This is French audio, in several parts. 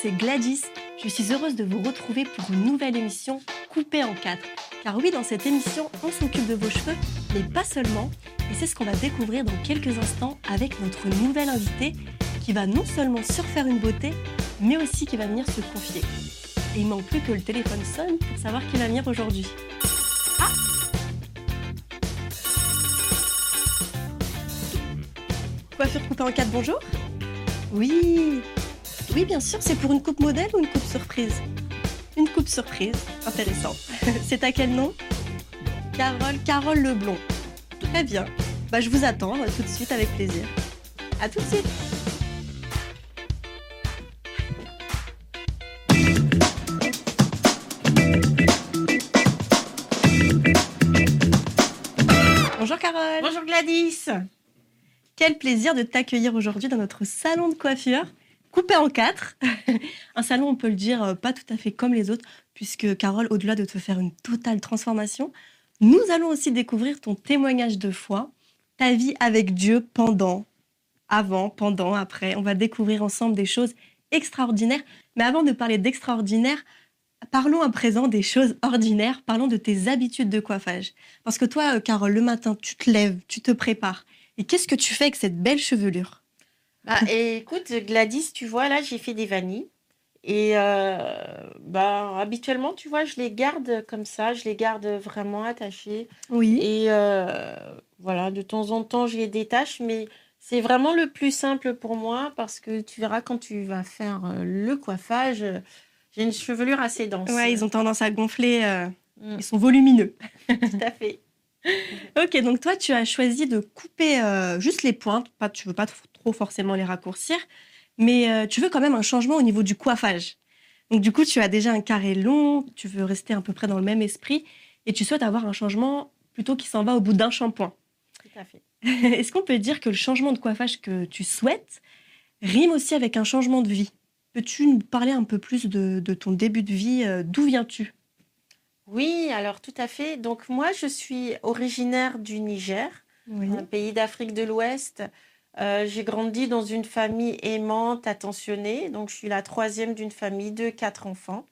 C'est Gladys. Je suis heureuse de vous retrouver pour une nouvelle émission coupée en quatre. Car oui, dans cette émission, on s'occupe de vos cheveux, mais pas seulement. Et c'est ce qu'on va découvrir dans quelques instants avec notre nouvelle invitée qui va non seulement surfaire une beauté, mais aussi qui va venir se confier. Et il manque plus que le téléphone sonne pour savoir qui va venir aujourd'hui. Ah Coiffure coupée en quatre, bonjour Oui Oui, bien sûr, c'est pour une coupe modèle ou une coupe surprise Une coupe surprise, intéressant. c'est à quel nom Carole, Carole Leblond. Très bien. Bah, je vous attends euh, tout de suite avec plaisir. À tout de suite Bonjour Carole Bonjour Gladys Quel plaisir de t'accueillir aujourd'hui dans notre salon de coiffure, coupé en quatre. Un salon, on peut le dire, euh, pas tout à fait comme les autres, puisque Carole, au-delà de te faire une totale transformation, nous allons aussi découvrir ton témoignage de foi, ta vie avec Dieu pendant, avant, pendant, après. On va découvrir ensemble des choses extraordinaires. Mais avant de parler d'extraordinaire, parlons à présent des choses ordinaires. Parlons de tes habitudes de coiffage. Parce que toi, euh, Carole, le matin, tu te lèves, tu te prépares. Et qu'est-ce que tu fais avec cette belle chevelure? Bah, Écoute, Gladys, tu vois, là, j'ai fait des vanilles. Et euh, bah, habituellement, tu vois, je les garde comme ça, je les garde vraiment attachées. Oui. Et euh, voilà, de temps en temps, je les détache, mais c'est vraiment le plus simple pour moi parce que tu verras quand tu vas faire euh, le coiffage, j'ai une chevelure assez dense. Ouais, ils ont tendance à gonfler. euh, Mm. Ils sont volumineux. Tout à fait. Ok, donc toi, tu as choisi de couper juste les pointes. Pas, tu veux pas trop, forcément les raccourcir, mais euh, tu veux quand même un changement au niveau du coiffage. Donc du coup, tu as déjà un carré long, tu veux rester à peu près dans le même esprit, et tu souhaites avoir un changement plutôt qui s'en va au bout d'un shampoing. Tout à fait. Est-ce qu'on peut dire que le changement de coiffage que tu souhaites rime aussi avec un changement de vie? Peux-tu nous parler un peu plus de, de ton début de vie? Euh, D'où viens-tu? Oui, alors tout à fait. Donc moi, je suis originaire du Niger. Oui. un pays d'Afrique de l'Ouest. Euh, j'ai grandi dans une famille aimante, attentionnée. Donc, je suis la troisième d'une famille de quatre enfants.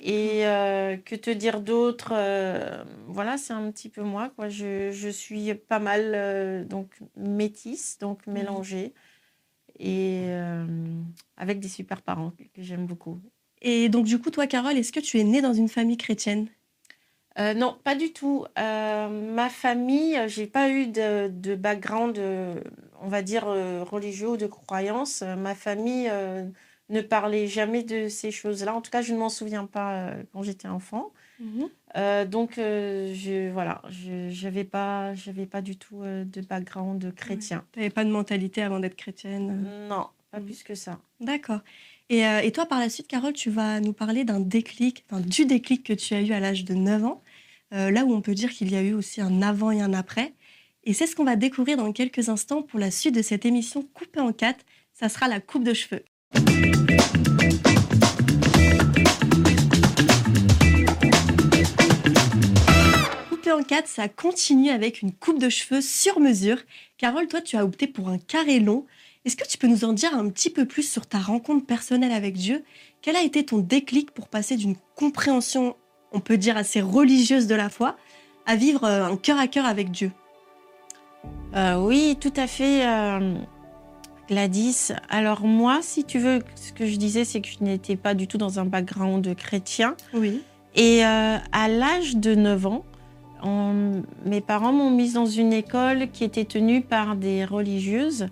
Et euh, que te dire d'autre euh, Voilà, c'est un petit peu moi. Quoi. Je, je suis pas mal donc métisse, donc mélangée. Et avec des super parents que, que j'aime beaucoup. Et donc du coup, toi, Carole, est-ce que tu es née dans une famille chrétienne? Euh, non, pas du tout. Euh, ma famille, euh, j'ai pas eu de, de background, euh, on va dire, religieux ou de croyance. Ma famille ne parlait jamais de ces choses-là. En tout cas, je ne m'en souviens pas quand j'étais enfant. Euh, donc, je, voilà, je n'avais pas, j'avais pas du tout de background chrétien. Tu n'avais pas de mentalité avant d'être chrétienne Non, pas Mhm. plus que ça. D'accord. Et, euh, et toi, par la suite, Carole, tu vas nous parler d'un déclic, enfin, du déclic que tu as eu à l'âge de 9 ans, euh, là où on peut dire qu'il y a eu aussi un avant et un après. Et c'est ce qu'on va découvrir dans quelques instants pour la suite de cette émission coupée en quatre. Ça sera la coupe de cheveux. Coupée en quatre, ça continue avec une coupe de cheveux sur mesure. Carole, toi, tu as opté pour un carré long. Est-ce que tu peux nous en dire un petit peu plus sur ta rencontre personnelle avec Dieu? Quel a été ton déclic pour passer d'une compréhension, on peut dire, assez religieuse de la foi, à vivre euh, un cœur à cœur avec Dieu Euh, oui, tout à fait, euh, Gladys. Alors moi, si tu veux, ce que je disais, c'est que je n'étais pas du tout dans un background chrétien. Oui. Et euh, à l'âge de 9 ans, on- mes parents m'ont mise dans une école qui était tenue par des religieuses.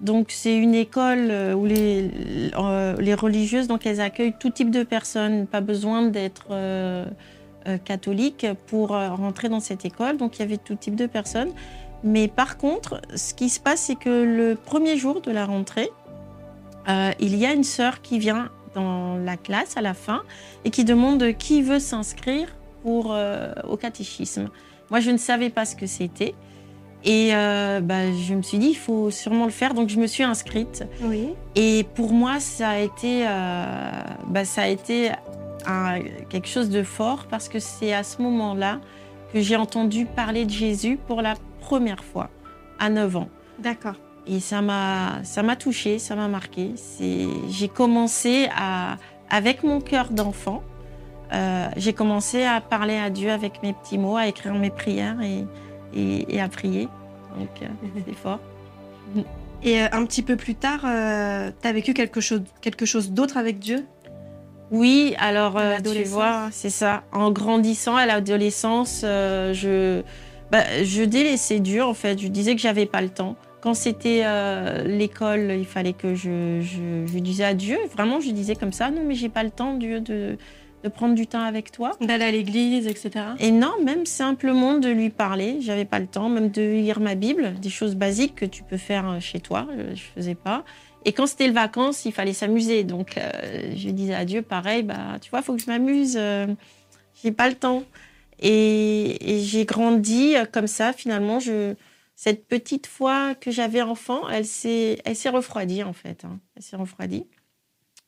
Donc c'est une école euh, où les, euh, les religieuses, donc elles accueillent tout type de personnes, pas besoin d'être euh, catholique pour rentrer dans cette école. Donc il y avait tout type de personnes. Mais par contre, ce qui se passe, c'est que le premier jour de la rentrée, il y a une sœur qui vient dans la classe à la fin et qui demande qui veut s'inscrire pour au catéchisme. Moi, je ne savais pas ce que c'était. Et euh, bah, je me suis dit, il faut sûrement le faire. Donc, je me suis inscrite. Oui. Et pour moi, ça a été, euh, bah, ça a été un- quelque chose de fort parce que c'est à ce moment-là que j'ai entendu parler de Jésus pour la première fois, à 9 ans. D'accord. Et ça m'a, ça m'a touché, ça m'a marqué. j'ai commencé à, avec mon cœur d'enfant, euh, j'ai commencé à parler à Dieu avec mes petits mots, à écrire mes prières et, et, à prier. Donc, euh, c'est fort. Et euh, un petit peu plus tard, tu as vécu quelque chose, quelque chose d'autre avec Dieu? Oui, alors, tu vois, c'est ça. En grandissant à l'adolescence, je, bah, je délaissais Dieu, en fait. Je disais que j'avais pas le temps. Quand c'était l'école, il fallait que je, je, je, disais à Dieu, vraiment, je disais comme ça, non, mais j'ai pas le temps, Dieu, de, de prendre du temps avec toi. D'aller à l'église, etc. Et non, même simplement de lui parler. J'avais pas le temps, même de lire ma Bible, des choses basiques que tu peux faire euh, chez toi. Euh, je faisais pas. Et quand c'était les vacances, il fallait s'amuser. Donc, euh, je disais à Dieu, pareil, bah, tu vois, il faut que je m'amuse. j'ai pas le temps. Et, j'ai grandi comme ça. Finalement, je, cette petite foi que j'avais enfant, elle s'est, elle s'est refroidie en fait. Hein. Elle s'est refroidie.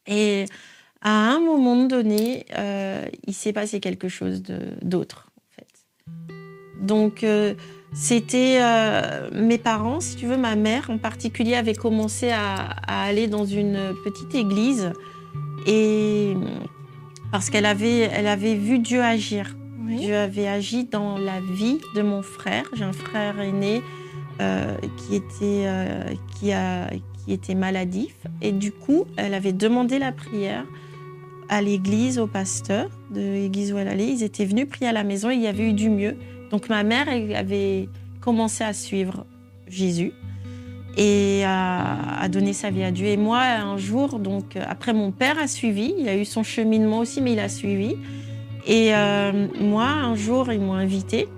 Et à un moment donné, euh, il s'est passé quelque chose d'autre, en fait. Donc, euh, c'était euh, mes parents, si tu veux, ma mère en particulier avait commencé à, aller dans une petite église et parce qu'elle avait, elle avait vu Dieu agir. Dieu avait agi dans la vie de mon frère. J'ai un frère aîné qui était qui a qui était maladif et du coup, elle avait demandé la prière à l'église, au pasteur de l'église où elle allait. Ils étaient venus prier à la maison, il y avait eu du mieux. Donc ma mère avait commencé à suivre Jésus et à, donner sa vie à Dieu. Et moi, un jour, donc après mon père a suivi, il a eu son cheminement aussi, mais il a suivi. Et euh, moi, un jour, ils m'ont invité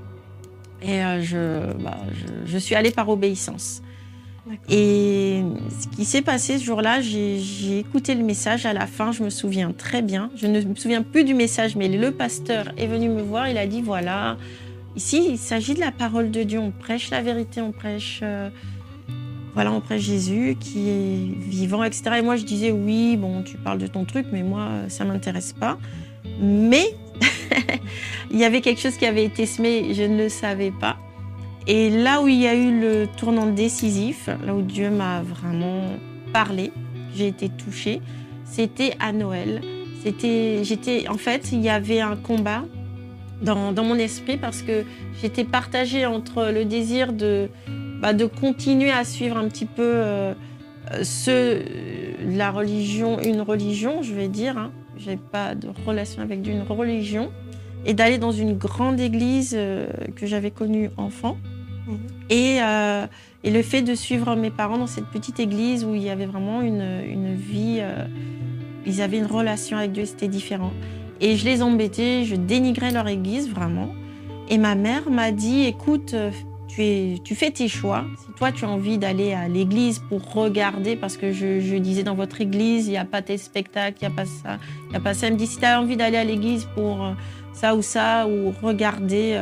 et euh, je, bah, je, je, suis allée par obéissance. Et ce qui s'est passé ce jour-là, j'ai écouté le message à la fin, je me souviens très bien. Je ne me souviens plus du message, mais le pasteur est venu me voir, il a dit voilà, ici il s'agit de la parole de Dieu, on prêche la vérité, on prêche, euh, voilà, on prêche Jésus qui est vivant, etc. Et moi je disais oui, bon, tu parles de ton truc, mais moi ça m'intéresse pas. Mais il y avait quelque chose qui avait été semé, je ne le savais pas. Et là où il y a eu le tournant décisif, là où Dieu m'a vraiment parlé, j'ai été touchée, c'était à Noël. J'étais, en fait, il y avait un combat dans, dans mon esprit parce que j'étais partagée entre le désir de, bah, de continuer à suivre un petit peu euh, ce, la religion, une religion, je vais dire. Hein. J'ai pas de relation avec une religion et d'aller dans une grande église euh, que j'avais connue enfant. Et, euh, et, le fait de suivre mes parents dans cette petite église où il y avait vraiment une, vie, euh, ils avaient une relation avec Dieu, c'était différent. Et je les embêtais, je dénigrais leur église vraiment. Et ma mère m'a dit, écoute, euh, tu, fais tes choix. Si toi tu as envie d'aller à l'église pour regarder, parce que je, je disais dans votre église, il n'y a pas tes spectacles, il n'y a pas ça, il n'y a pas ça. Elle me dit, si tu as envie d'aller à l'église pour ça ou ça, ou regarder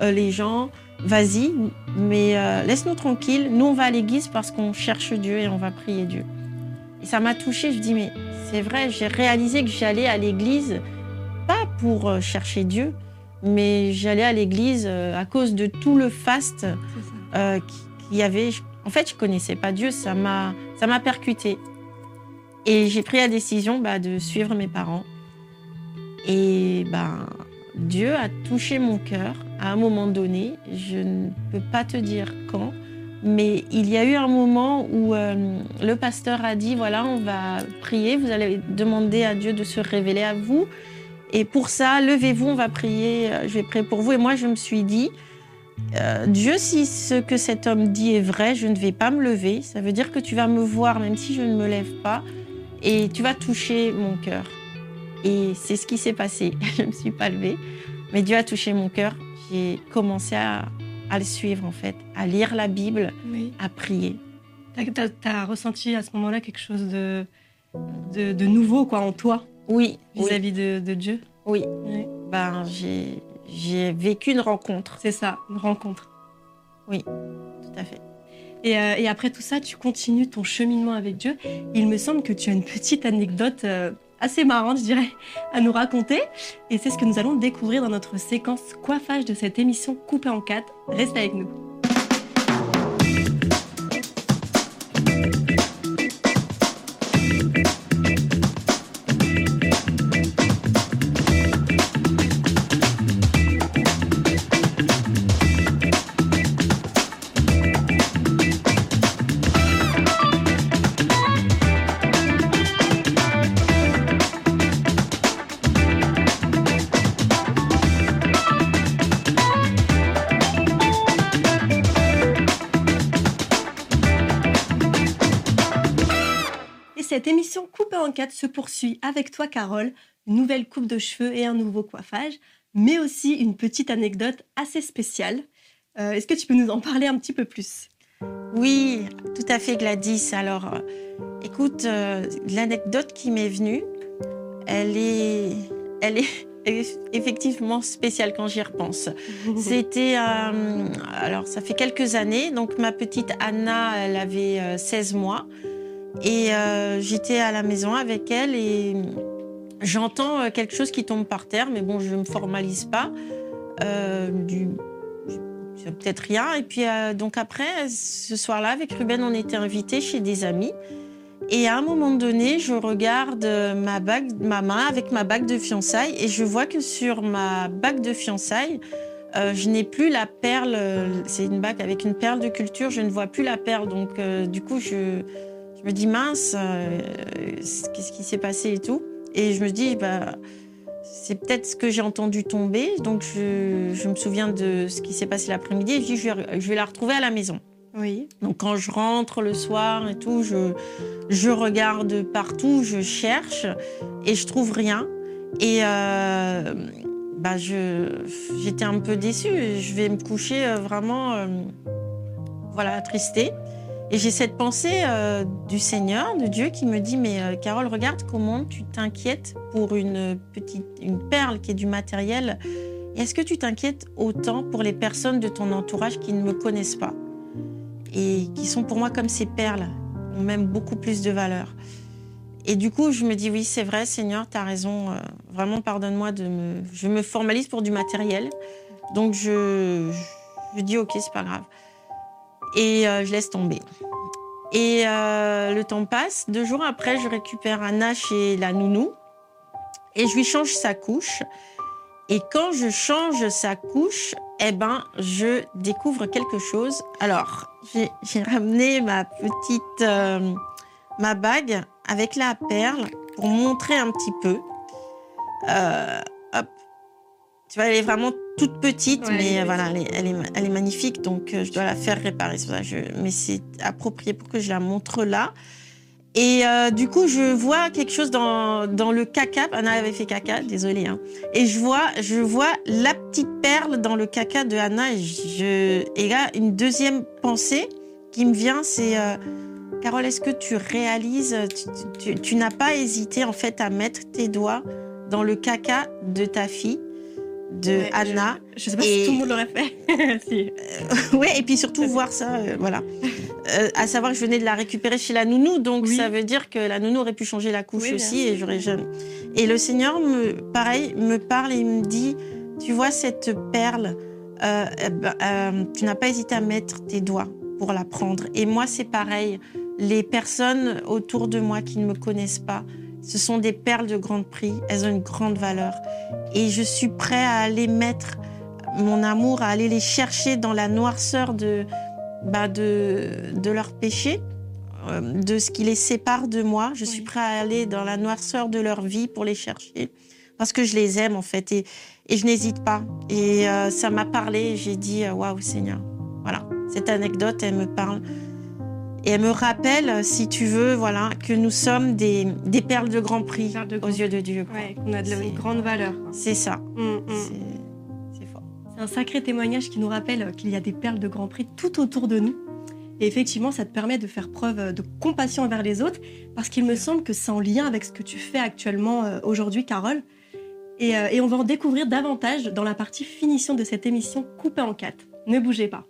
les gens, vas-y, mais euh, laisse-nous tranquilles. Nous, on va à l'église parce qu'on cherche Dieu et on va prier Dieu. Et ça m'a touchée. Je dis, mais c'est vrai, j'ai réalisé que j'allais à l'église, pas pour euh, chercher Dieu, mais j'allais à l'église euh, à cause de tout le faste qu'il y avait. En fait, je connaissais pas Dieu, ça m'a, ça m'a percuté. Et j'ai pris la décision bah, de suivre mes parents. Et ben, Dieu a touché mon cœur à un moment donné. Je ne peux pas te dire quand, mais il y a eu un moment où euh, le pasteur a dit, voilà, on va prier, vous allez demander à Dieu de se révéler à vous. Et pour ça, levez-vous, on va prier, euh, je vais prier pour vous. Et moi, je me suis dit, euh, Dieu, si ce que cet homme dit est vrai, je ne vais pas me lever. Ça veut dire que tu vas me voir même si je ne me lève pas et tu vas toucher mon cœur. Et c'est ce qui s'est passé. je ne me suis pas levée, mais Dieu a touché mon cœur j'ai commencé à, le suivre, en fait, à lire la Bible, à prier. Tu as, ressenti à ce moment-là quelque chose de, de, nouveau quoi, en toi? Oui. Vis-à-vis de, Dieu? Oui. Ben, j'ai vécu une rencontre. C'est ça, une rencontre. Oui, tout à fait. Et, euh, et, après tout ça, tu continues ton cheminement avec Dieu. Il me semble que tu as une petite anecdote euh, assez marrante, je dirais, à nous raconter. Et c'est ce que nous allons découvrir dans notre séquence coiffage de cette émission coupée en quatre. Reste avec nous. Cette émission Coupée en quatre se poursuit avec toi, Carole. Une nouvelle coupe de cheveux et un nouveau coiffage, mais aussi une petite anecdote assez spéciale. Euh, est-ce que tu peux nous en parler un petit peu plus? Oui, tout à fait, Gladys. Alors, euh, écoute, euh, l'anecdote qui m'est venue, elle est, elle est effectivement spéciale quand j'y repense. C'était, alors ça fait quelques années, donc ma petite Anna, elle avait 16 mois, et j'étais à la maison avec elle et j'entends quelque chose qui tombe par terre, mais bon, je ne me formalise pas. du peut-être rien. Et puis, euh, donc après, ce soir-là, avec Ruben, on était invités chez des amis. Et à un moment donné, je regarde ma bague, ma main avec ma bague de fiançailles et je vois que sur ma bague de fiançailles, euh, je n'ai plus la perle. C'est une bague avec une perle de culture. Je ne vois plus la perle. Donc, euh, du coup, je, je, me dis mince, qu'est-ce qui s'est passé et tout. Et je me dis, bah, c'est peut-être ce que j'ai entendu tomber. Donc, je, me souviens de ce qui s'est passé l'après-midi et je dis, je vais, la retrouver à la maison. Oui. Donc, quand je rentre le soir et tout, je, je regarde partout, je cherche et je trouve rien. Et euh, bah, j'étais un peu déçue. Je vais me coucher euh, vraiment, euh, voilà, attristée. Et j'ai cette pensée euh, du Seigneur, de Dieu, qui me dit Mais euh, Carole, regarde comment tu t'inquiètes pour une petite une perle qui est du matériel. Est-ce que tu t'inquiètes autant pour les personnes de ton entourage qui ne me connaissent pas et qui sont pour moi comme ces perles, ont même beaucoup plus de valeur? Et du coup, je me dis Oui, c'est vrai, Seigneur, tu as raison. Euh, vraiment, pardonne-moi de me. Je me formalise pour du matériel. Donc, je, je dis Ok, c'est pas grave et euh, je laisse tomber. Et euh, le temps passe. Deux jours après, je récupère Anna chez la nounou et je lui change sa couche. Et quand je change sa couche, eh ben, je découvre quelque chose. Alors, j'ai ramené ma petite, euh, ma bague avec la perle pour montrer un petit peu. hop, tu vois, elle est vraiment toute petite, mais voilà, elle est, elle, est, magnifique, donc euh, je dois la faire réparer. je, mais c'est approprié pour que je la montre là. Et euh, du coup, je vois quelque chose dans, dans le caca. Anna avait fait caca, désolée. Hein. Et je vois, je vois la petite perle dans le caca de Anna. Et, je, et là, une deuxième pensée qui me vient, c'est euh, Carole, est-ce que tu réalises, tu, tu n'as pas hésité en fait à mettre tes doigts dans le caca de ta fille? De Anna. Je, ne sais pas si tout le monde l'aurait fait. si. Euh, et puis surtout voir ça, euh, voilà. Euh, à savoir que je venais de la récupérer chez la nounou, donc ça veut dire que la nounou aurait pu changer la couche aussi, et j'aurais jamais. Et le Seigneur me, pareil, me parle et il me dit, tu vois cette perle, eh ben, tu n'as pas hésité à mettre tes doigts pour la prendre. Et moi, c'est pareil. Les personnes autour de moi qui ne me connaissent pas, ce sont des perles de grand prix, elles ont une grande valeur. Et je suis prêt à aller mettre mon amour, à aller les chercher dans la noirceur de, bah de, de leur péché, euh, de ce qui les sépare de moi. Je suis prêt à aller dans la noirceur de leur vie pour les chercher, parce que je les aime en fait, et, et je n'hésite pas. Et euh, ça m'a parlé, j'ai dit, waouh Seigneur, voilà, cette anecdote, elle me parle. Et elle me rappelle, si tu veux, voilà, que nous sommes des, des perles de grand prix aux yeux de Dieu. Oui, qu'on a de une grande valeur. C'est ça. Mm, mm. C'est fort. C'est un sacré témoignage qui nous rappelle qu'il y a des perles de grand prix tout autour de nous. Et effectivement, ça te permet de faire preuve de compassion envers les autres, parce qu'il me semble que c'est en lien avec ce que tu fais actuellement euh, aujourd'hui, Carole. Et, euh, et on va en découvrir davantage dans la partie finition de cette émission coupée en quatre. Ne bougez pas.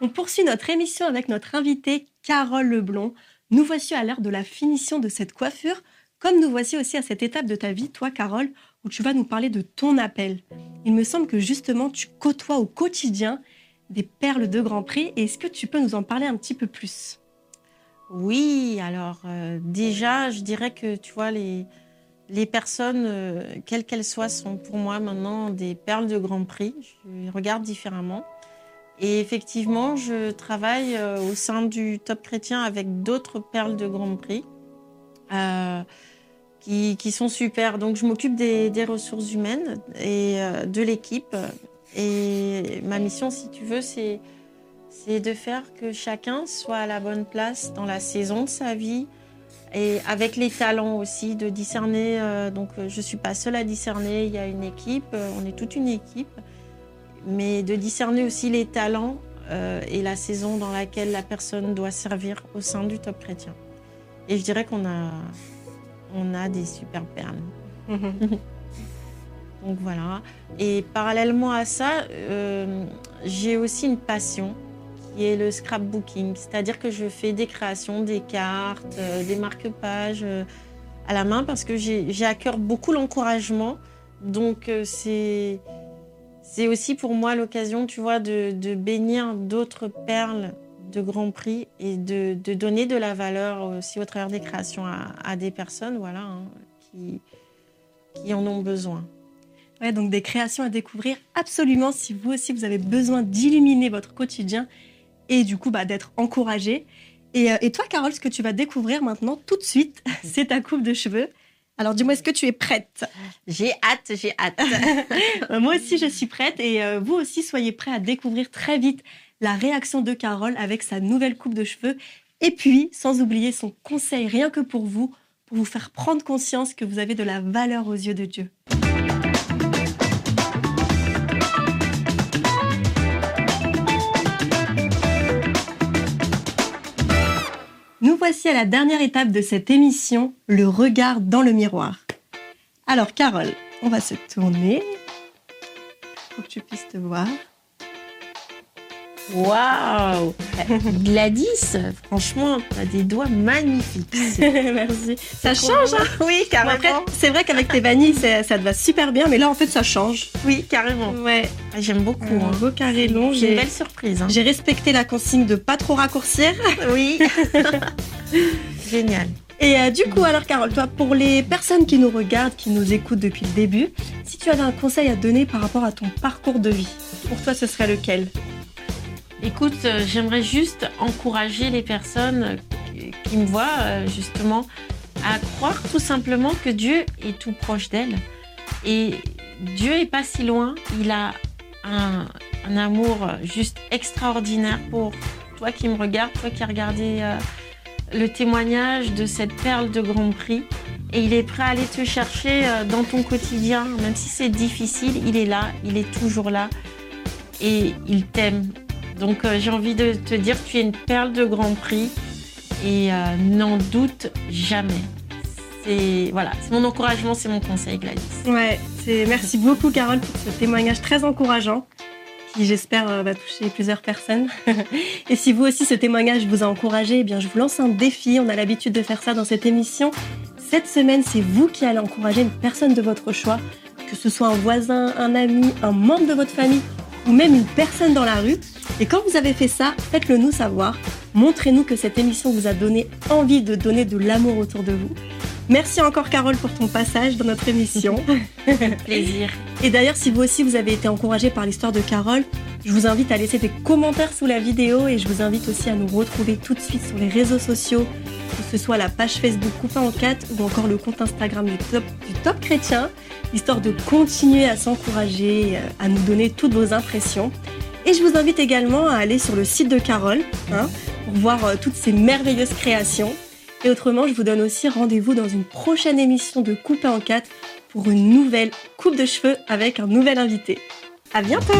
On poursuit notre émission avec notre invitée Carole Leblond. Nous voici à l'heure de la finition de cette coiffure, comme nous voici aussi à cette étape de ta vie, toi Carole, où tu vas nous parler de ton appel. Il me semble que justement tu côtoies au quotidien des perles de Grand Prix. Est-ce que tu peux nous en parler un petit peu plus? Oui, alors euh, déjà, je dirais que tu vois, les, les personnes, euh, quelles qu'elles soient, sont pour moi maintenant des perles de Grand Prix. Je les regarde différemment. Et effectivement, je travaille euh, au sein du Top Chrétien avec d'autres perles de Grand Prix euh, qui, sont super. Donc, je m'occupe des, ressources humaines et euh, de l'équipe Et ma mission, si tu veux, c'est de faire que chacun soit à la bonne place dans la saison de sa vie et avec les talents aussi, de discerner. Donc, je ne suis pas seule à discerner, il y a une équipe, on est toute une équipe, mais de discerner aussi les talents et la saison dans laquelle la personne doit servir au sein du top chrétien. Et je dirais qu'on a, on a des super perles. donc voilà. Et parallèlement à ça, j'ai aussi une passion est le scrapbooking, c'est-à-dire que je fais des créations, des cartes, euh, des marque-pages euh, à la main parce que j'ai à cœur beaucoup l'encouragement. Donc euh, c'est c'est aussi pour moi l'occasion, tu vois, de, bénir d'autres perles de Grand Prix et de, donner de la valeur aussi au travers des créations à, des personnes, voilà, hein, qui, en ont besoin. Ouais, donc des créations à découvrir absolument si vous aussi vous avez besoin d'illuminer votre quotidien et du coup bah, d'être encouragée. Et, euh, et, toi, Carole, ce que tu vas découvrir maintenant tout de suite, c'est ta coupe de cheveux. Alors dis-moi, est-ce que tu es prête? J'ai hâte, j'ai hâte. Moi aussi, je suis prête et euh, vous aussi, soyez prêts à découvrir très vite la réaction de Carole avec sa nouvelle coupe de cheveux. Et puis, sans oublier son conseil rien que pour vous, pour vous faire prendre conscience que vous avez de la valeur aux yeux de Dieu. Voici à la dernière étape de cette émission, le regard dans le miroir. Alors Carole, on va se tourner pour que tu puisses te voir. Waouh Gladys, franchement, tu as des doigts magnifiques. Merci. Ça change, hein? Oui, carrément. c'est vrai qu'avec tes vanilles, ça te va super bien, mais là, en fait, ça change. Oui, carrément. Ouais. Ah, j'aime beaucoup. Un hein. beau carré long. J'ai une belle surprise. Hein. J'ai respecté la consigne de pas trop raccourcir. Oui. Génial. Et euh, du coup, alors Carole, toi, pour les personnes qui nous regardent, qui nous écoutent depuis le début, si tu avais un conseil à donner par rapport à ton parcours de vie, pour toi, ce serait lequel? Écoute, euh, j'aimerais juste encourager les personnes qui me voient euh, justement à croire tout simplement que Dieu est tout proche d'elles. Et Dieu est pas si loin. Il a un, amour juste extraordinaire pour toi qui me regardes, toi qui as regardé le témoignage de cette perle de Grand Prix. Et il est prêt à aller te chercher dans ton quotidien, même si c'est difficile, il est là, il est toujours là. Et il t'aime donc euh, j'ai envie de te dire, tu es une perle de Grand Prix et euh, n'en doute jamais. C'est mon encouragement, c'est mon conseil, Gladys. Merci beaucoup Carole pour ce témoignage très encourageant qui j'espère euh, va toucher plusieurs personnes. et si vous aussi ce témoignage vous a encouragé, eh bien je vous lance un défi. On a l'habitude de faire ça dans cette émission. Cette semaine, c'est vous qui allez encourager une personne de votre choix, que ce soit un voisin, un ami, un membre de votre famille ou même une personne dans la rue. Et quand vous avez fait ça, faites-le nous savoir. Montrez-nous que cette émission vous a donné envie de donner de l'amour autour de vous. Merci encore Carole pour ton passage dans notre émission. Plaisir. Et d'ailleurs, si vous aussi vous avez été encouragé par l'histoire de Carole, je vous invite à laisser des commentaires sous la vidéo et je vous invite aussi à nous retrouver tout de suite sur les réseaux sociaux, que ce soit la page Facebook Coupin en 4 ou encore le compte Instagram du Top, du top Chrétien, histoire de continuer à s'encourager, euh, à nous donner toutes vos impressions. Et je vous invite également à aller sur le site de Carole hein, pour voir euh, toutes ces merveilleuses créations. Et autrement, je vous donne aussi rendez-vous dans une prochaine émission de Coupé en 4 pour une nouvelle coupe de cheveux avec un nouvel invité. À bientôt!